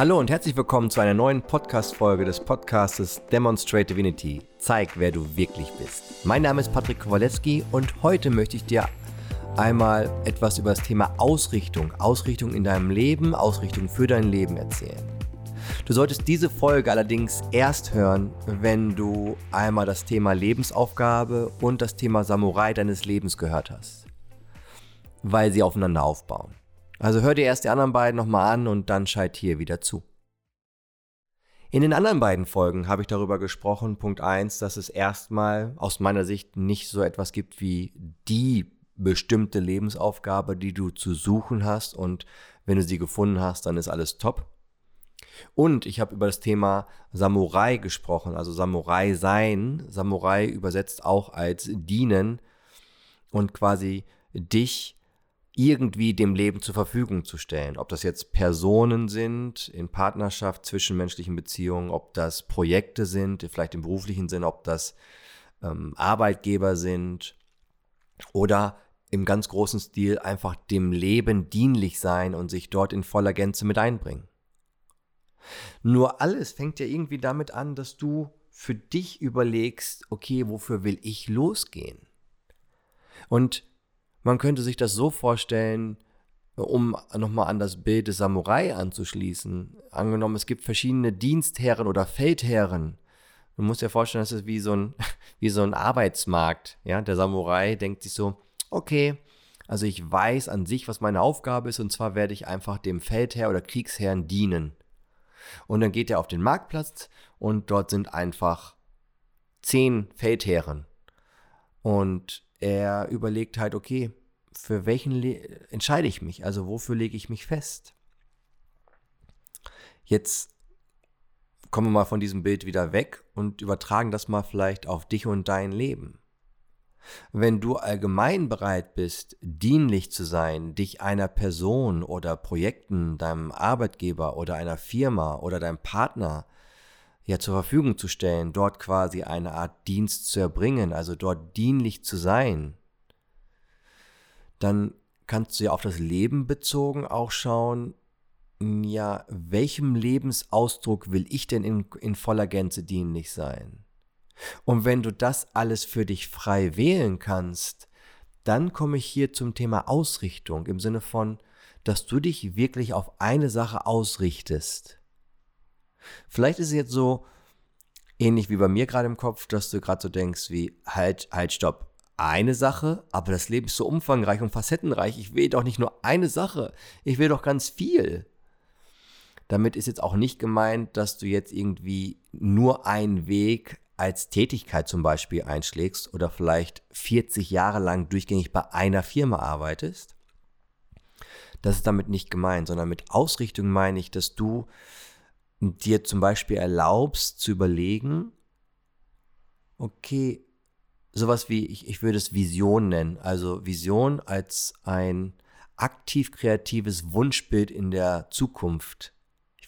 Hallo und herzlich willkommen zu einer neuen Podcast-Folge des Podcastes Demonstrate Divinity. Zeig, wer du wirklich bist. Mein Name ist Patrick Kowaleski und heute möchte ich dir einmal etwas über das Thema Ausrichtung, Ausrichtung in deinem Leben, Ausrichtung für dein Leben erzählen. Du solltest diese Folge allerdings erst hören, wenn du einmal das Thema Lebensaufgabe und das Thema Samurai deines Lebens gehört hast, weil sie aufeinander aufbauen. Also hör dir erst die anderen beiden nochmal an und dann schalt hier wieder zu. In den anderen beiden Folgen habe ich darüber gesprochen, Punkt 1, dass es erstmal aus meiner Sicht nicht so etwas gibt wie die bestimmte Lebensaufgabe, die du zu suchen hast und wenn du sie gefunden hast, dann ist alles top. Und ich habe über das Thema Samurai gesprochen, also Samurai sein. Samurai übersetzt auch als dienen und quasi dich irgendwie dem Leben zur Verfügung zu stellen. Ob das jetzt Personen sind in Partnerschaft, zwischenmenschlichen Beziehungen, ob das Projekte sind, vielleicht im beruflichen Sinn, ob das ähm, Arbeitgeber sind oder im ganz großen Stil einfach dem Leben dienlich sein und sich dort in voller Gänze mit einbringen. Nur alles fängt ja irgendwie damit an, dass du für dich überlegst, okay, wofür will ich losgehen? Und man könnte sich das so vorstellen, um nochmal an das Bild des Samurai anzuschließen. Angenommen, es gibt verschiedene Dienstherren oder Feldherren. Du musst dir vorstellen, das ist wie so ein, wie so ein Arbeitsmarkt. Ja? Der Samurai denkt sich so, okay, also ich weiß an sich, was meine Aufgabe ist, und zwar werde ich einfach dem Feldherr oder Kriegsherrn dienen. Und dann geht er auf den Marktplatz und dort sind einfach zehn Feldherren. Und er überlegt halt, okay, für welchen Le entscheide ich mich? Also wofür lege ich mich fest? Jetzt kommen wir mal von diesem Bild wieder weg und übertragen das mal vielleicht auf dich und dein Leben. Wenn du allgemein bereit bist, dienlich zu sein, dich einer Person oder Projekten, deinem Arbeitgeber oder einer Firma oder deinem Partner ja zur Verfügung zu stellen, dort quasi eine Art Dienst zu erbringen, also dort dienlich zu sein, dann kannst du ja auf das Leben bezogen auch schauen, ja, welchem Lebensausdruck will ich denn in, in voller Gänze dienlich sein? Und wenn du das alles für dich frei wählen kannst, dann komme ich hier zum Thema Ausrichtung im Sinne von, dass du dich wirklich auf eine Sache ausrichtest. Vielleicht ist es jetzt so ähnlich wie bei mir gerade im Kopf, dass du gerade so denkst wie halt, halt, stopp. Eine Sache, aber das Leben ist so umfangreich und facettenreich. Ich will doch nicht nur eine Sache, ich will doch ganz viel. Damit ist jetzt auch nicht gemeint, dass du jetzt irgendwie nur einen Weg als Tätigkeit zum Beispiel einschlägst oder vielleicht 40 Jahre lang durchgängig bei einer Firma arbeitest, das ist damit nicht gemeint, sondern mit Ausrichtung meine ich, dass du dir zum Beispiel erlaubst zu überlegen, okay, sowas wie, ich, ich würde es Vision nennen, also Vision als ein aktiv kreatives Wunschbild in der Zukunft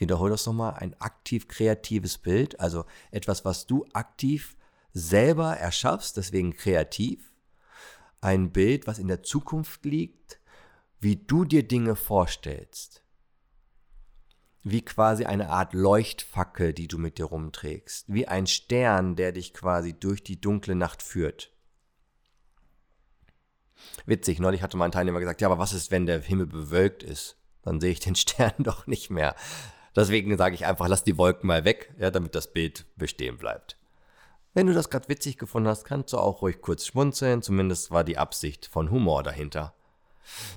wiederhole das nochmal, ein aktiv kreatives Bild, also etwas, was du aktiv selber erschaffst, deswegen kreativ. Ein Bild, was in der Zukunft liegt, wie du dir Dinge vorstellst. Wie quasi eine Art Leuchtfackel, die du mit dir rumträgst. Wie ein Stern, der dich quasi durch die dunkle Nacht führt. Witzig, neulich hatte mein Teilnehmer gesagt, ja, aber was ist, wenn der Himmel bewölkt ist? Dann sehe ich den Stern doch nicht mehr. Deswegen sage ich einfach, lass die Wolken mal weg, ja, damit das Bild bestehen bleibt. Wenn du das gerade witzig gefunden hast, kannst du auch ruhig kurz schmunzeln, zumindest war die Absicht von Humor dahinter.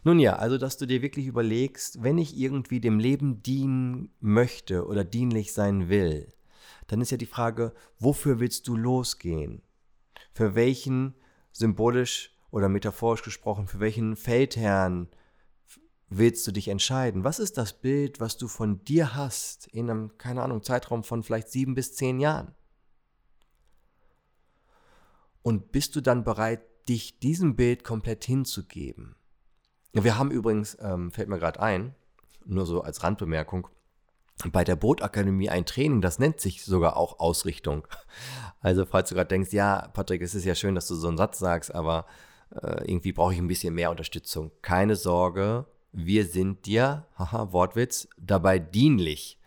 Nun ja, also dass du dir wirklich überlegst, wenn ich irgendwie dem Leben dienen möchte oder dienlich sein will, dann ist ja die Frage, wofür willst du losgehen? Für welchen symbolisch oder metaphorisch gesprochen, für welchen Feldherrn willst du dich entscheiden? Was ist das Bild, was du von dir hast in einem, keine Ahnung, Zeitraum von vielleicht sieben bis zehn Jahren? Und bist du dann bereit, dich diesem Bild komplett hinzugeben? Wir haben übrigens, ähm, fällt mir gerade ein, nur so als Randbemerkung, bei der Bootakademie ein Training, das nennt sich sogar auch Ausrichtung. Also falls du gerade denkst, ja, Patrick, es ist ja schön, dass du so einen Satz sagst, aber äh, irgendwie brauche ich ein bisschen mehr Unterstützung. Keine Sorge, wir sind dir, haha, Wortwitz, dabei dienlich.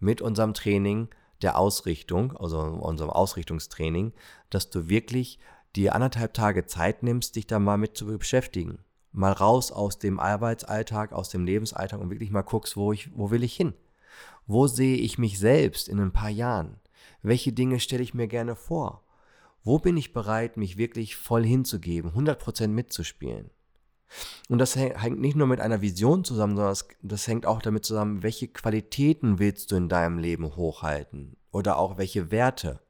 mit unserem Training der Ausrichtung, also unserem Ausrichtungstraining, dass du wirklich dir anderthalb Tage Zeit nimmst, dich da mal mit zu beschäftigen. Mal raus aus dem Arbeitsalltag, aus dem Lebensalltag und wirklich mal guckst, wo, ich, wo will ich hin? Wo sehe ich mich selbst in ein paar Jahren? Welche Dinge stelle ich mir gerne vor? Wo bin ich bereit, mich wirklich voll hinzugeben, 100% mitzuspielen? Und das hängt nicht nur mit einer Vision zusammen, sondern das, das, hängt auch damit zusammen, welche Qualitäten willst du in deinem Leben hochhalten oder auch welche Werte.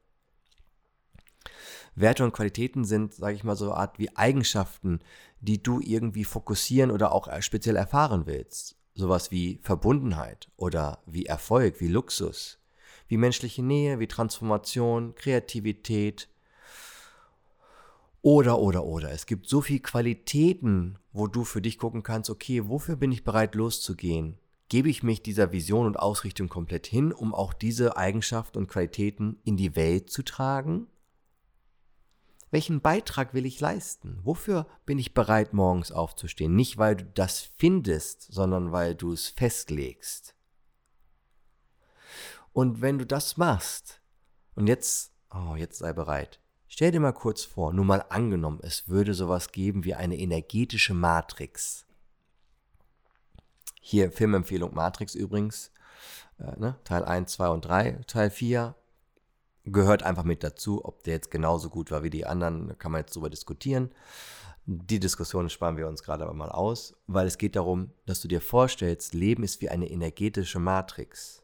Werte und Qualitäten sind, sage ich mal, so eine Art wie Eigenschaften, die du irgendwie fokussieren oder auch speziell erfahren willst. Sowas wie Verbundenheit oder wie Erfolg, wie Luxus, wie menschliche Nähe, wie Transformation, Kreativität, oder, oder, oder. Es gibt so viele Qualitäten, wo du für dich gucken kannst, okay, wofür bin ich bereit loszugehen? Gebe ich mich dieser Vision und Ausrichtung komplett hin, um auch diese Eigenschaften und Qualitäten in die Welt zu tragen? Welchen Beitrag will ich leisten? Wofür bin ich bereit, morgens aufzustehen? Nicht, weil du das findest, sondern weil du es festlegst. Und wenn du das machst, und jetzt, oh, jetzt sei bereit, Stell dir mal kurz vor, nur mal angenommen, es würde sowas geben wie eine energetische Matrix. Hier Filmempfehlung Matrix übrigens, äh, ne? Teil 1, 2 und 3. Teil 4 gehört einfach mit dazu. Ob der jetzt genauso gut war wie die anderen, kann man jetzt drüber diskutieren. Die Diskussion sparen wir uns gerade aber mal aus, weil es geht darum, dass du dir vorstellst, Leben ist wie eine energetische Matrix.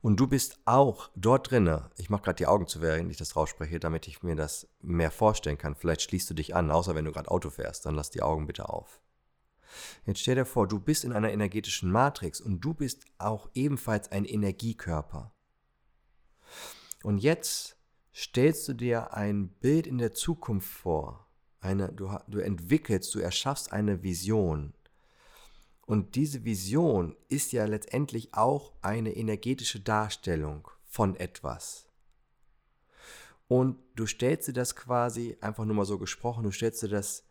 Und du bist auch dort drinne. Ich mache gerade die Augen zu, während ich das rausspreche, damit ich mir das mehr vorstellen kann. Vielleicht schließt du dich an, außer wenn du gerade Auto fährst, dann lass die Augen bitte auf. Jetzt stell dir vor, du bist in einer energetischen Matrix und du bist auch ebenfalls ein Energiekörper. Und jetzt stellst du dir ein Bild in der Zukunft vor. Eine, du, du entwickelst, du erschaffst eine Vision. Und diese Vision ist ja letztendlich auch eine energetische Darstellung von etwas. Und du stellst dir das quasi, einfach nur mal so gesprochen, du stellst dir das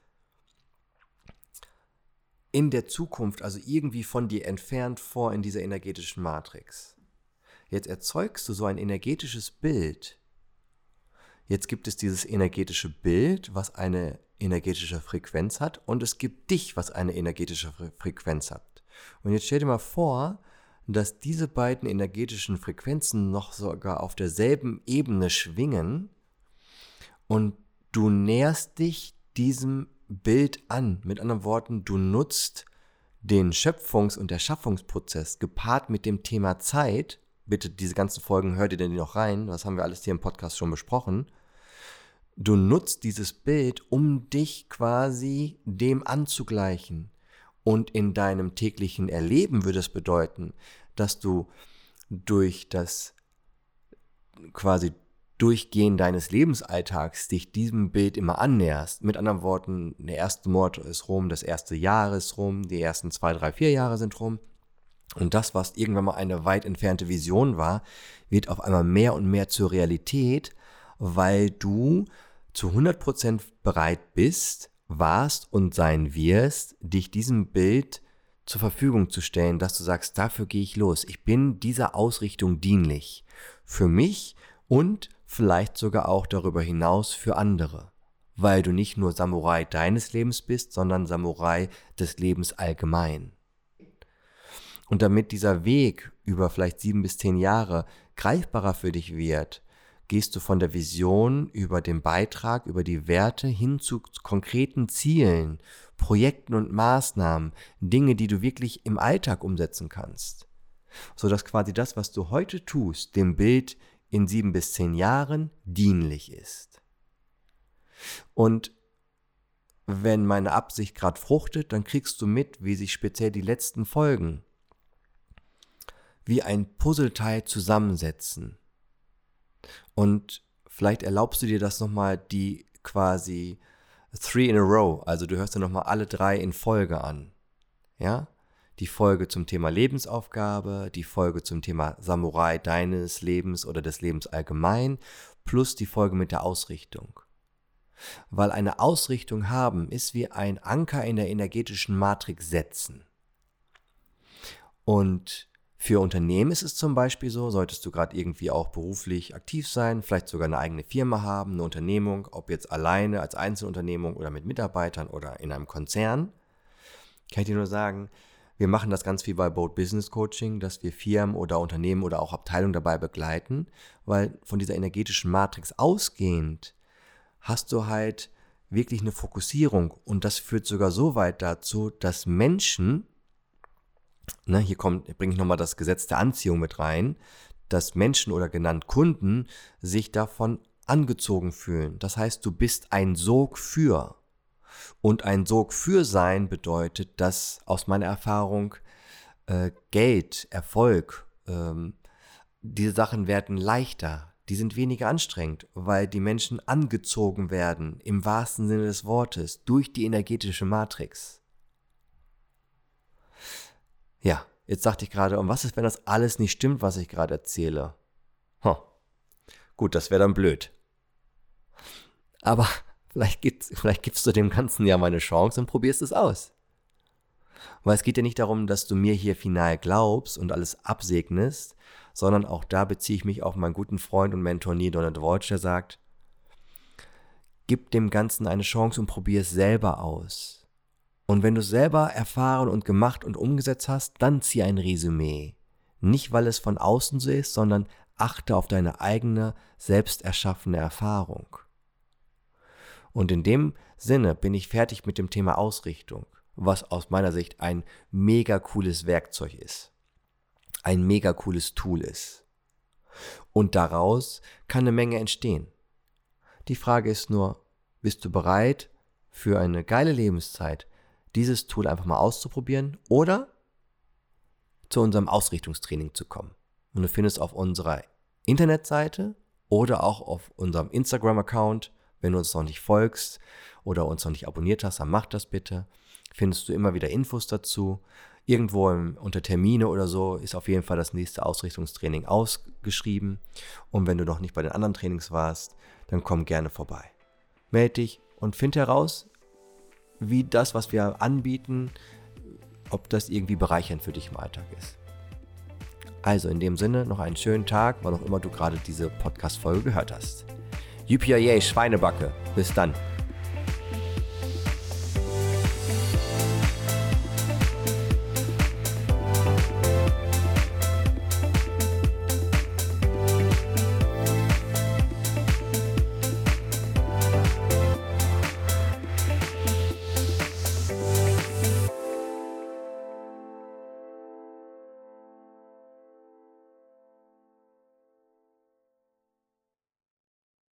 in der Zukunft, also irgendwie von dir entfernt vor in dieser energetischen Matrix. Jetzt erzeugst du so ein energetisches Bild. Jetzt gibt es dieses energetische Bild, was eine energetische Frequenz hat und es gibt dich, was eine energetische Frequenz hat. Und jetzt stell dir mal vor, dass diese beiden energetischen Frequenzen noch sogar auf derselben Ebene schwingen und du näherst dich diesem Bild an. Mit anderen Worten, du nutzt den Schöpfungs- und Erschaffungsprozess gepaart mit dem Thema Zeit. Bitte diese ganzen Folgen hört ihr denn noch rein, das haben wir alles hier im Podcast schon besprochen du nutzt dieses Bild, um dich quasi dem anzugleichen. Und in deinem täglichen Erleben würde es bedeuten, dass du durch das quasi Durchgehen deines Lebensalltags dich diesem Bild immer annäherst. Mit anderen Worten, der erste Mord ist rum, das erste Jahr ist rum, die ersten zwei, drei, vier Jahre sind rum. Und das, was irgendwann mal eine weit entfernte Vision war, wird auf einmal mehr und mehr zur Realität, weil du zu 100% bereit bist, warst und sein wirst, dich diesem Bild zur Verfügung zu stellen, dass du sagst, dafür gehe ich los. Ich bin dieser Ausrichtung dienlich. Für mich und vielleicht sogar auch darüber hinaus für andere. Weil du nicht nur Samurai deines Lebens bist, sondern Samurai des Lebens allgemein. Und damit dieser Weg über vielleicht sieben bis zehn Jahre greifbarer für dich wird, gehst du von der Vision über den Beitrag, über die Werte hin zu konkreten Zielen, Projekten und Maßnahmen, Dinge, die du wirklich im Alltag umsetzen kannst. Sodass quasi das, was du heute tust, dem Bild in sieben bis zehn Jahren dienlich ist. Und wenn meine Absicht gerade fruchtet, dann kriegst du mit, wie sich speziell die letzten Folgen wie ein Puzzleteil zusammensetzen und vielleicht erlaubst du dir das nochmal, die quasi three in a row, also du hörst dir nochmal alle drei in Folge an. Ja? Die Folge zum Thema Lebensaufgabe, die Folge zum Thema Samurai deines Lebens oder des Lebens allgemein, plus die Folge mit der Ausrichtung. Weil eine Ausrichtung haben ist wie ein Anker in der energetischen Matrix setzen. Und Für Unternehmen ist es zum Beispiel so, solltest du gerade irgendwie auch beruflich aktiv sein, vielleicht sogar eine eigene Firma haben, eine Unternehmung, ob jetzt alleine als Einzelunternehmung oder mit Mitarbeitern oder in einem Konzern, kann ich dir nur sagen, wir machen das ganz viel bei Boat Business Coaching, dass wir Firmen oder Unternehmen oder auch Abteilungen dabei begleiten, weil von dieser energetischen Matrix ausgehend hast du halt wirklich eine Fokussierung und das führt sogar so weit dazu, dass Menschen, ne, hier kommt, bringe ich nochmal das Gesetz der Anziehung mit rein, dass Menschen oder genannt Kunden sich davon angezogen fühlen. Das heißt, du bist ein Sog für. Und ein Sog für sein bedeutet, dass aus meiner Erfahrung äh, Geld, Erfolg, ähm, diese Sachen werden leichter, die sind weniger anstrengend, weil die Menschen angezogen werden, im wahrsten Sinne des Wortes, durch die energetische Matrix. Ja, jetzt sagte ich gerade, und was ist, wenn das alles nicht stimmt, was ich gerade erzähle? Huh. Gut, das wäre dann blöd. Aber vielleicht, gibt's, vielleicht gibst du dem Ganzen ja mal eine Chance und probierst es aus. Weil es geht ja nicht darum, dass du mir hier final glaubst und alles absegnest, sondern auch da beziehe ich mich auf meinen guten Freund und Mentor Neil Donald Walsh, der sagt, gib dem Ganzen eine Chance und probier es selber aus. Und wenn du es selber erfahren und gemacht und umgesetzt hast, dann zieh ein Resümee. Nicht, weil es von außen so ist, sondern achte auf deine eigene, selbst erschaffene Erfahrung. Und in dem Sinne bin ich fertig mit dem Thema Ausrichtung, was aus meiner Sicht ein mega cooles Werkzeug ist. Ein mega cooles Tool ist. Und daraus kann eine Menge entstehen. Die Frage ist nur, bist du bereit für eine geile Lebenszeit, dieses Tool einfach mal auszuprobieren oder zu unserem Ausrichtungstraining zu kommen? Und du findest auf unserer Internetseite oder auch auf unserem Instagram-Account wenn du uns noch nicht folgst oder uns noch nicht abonniert hast, dann mach das bitte. Findest du immer wieder Infos dazu. Irgendwo im, unter Termine oder so ist auf jeden Fall das nächste Ausrichtungstraining ausgeschrieben. Und wenn du noch nicht bei den anderen Trainings warst, dann komm gerne vorbei. Meld dich und find heraus, wie das, was wir anbieten, ob das irgendwie bereichernd für dich im Alltag ist. Also in dem Sinne noch einen schönen Tag, wann auch immer du gerade diese Podcast-Folge gehört hast. UPIA Schweinebacke. Bis dann.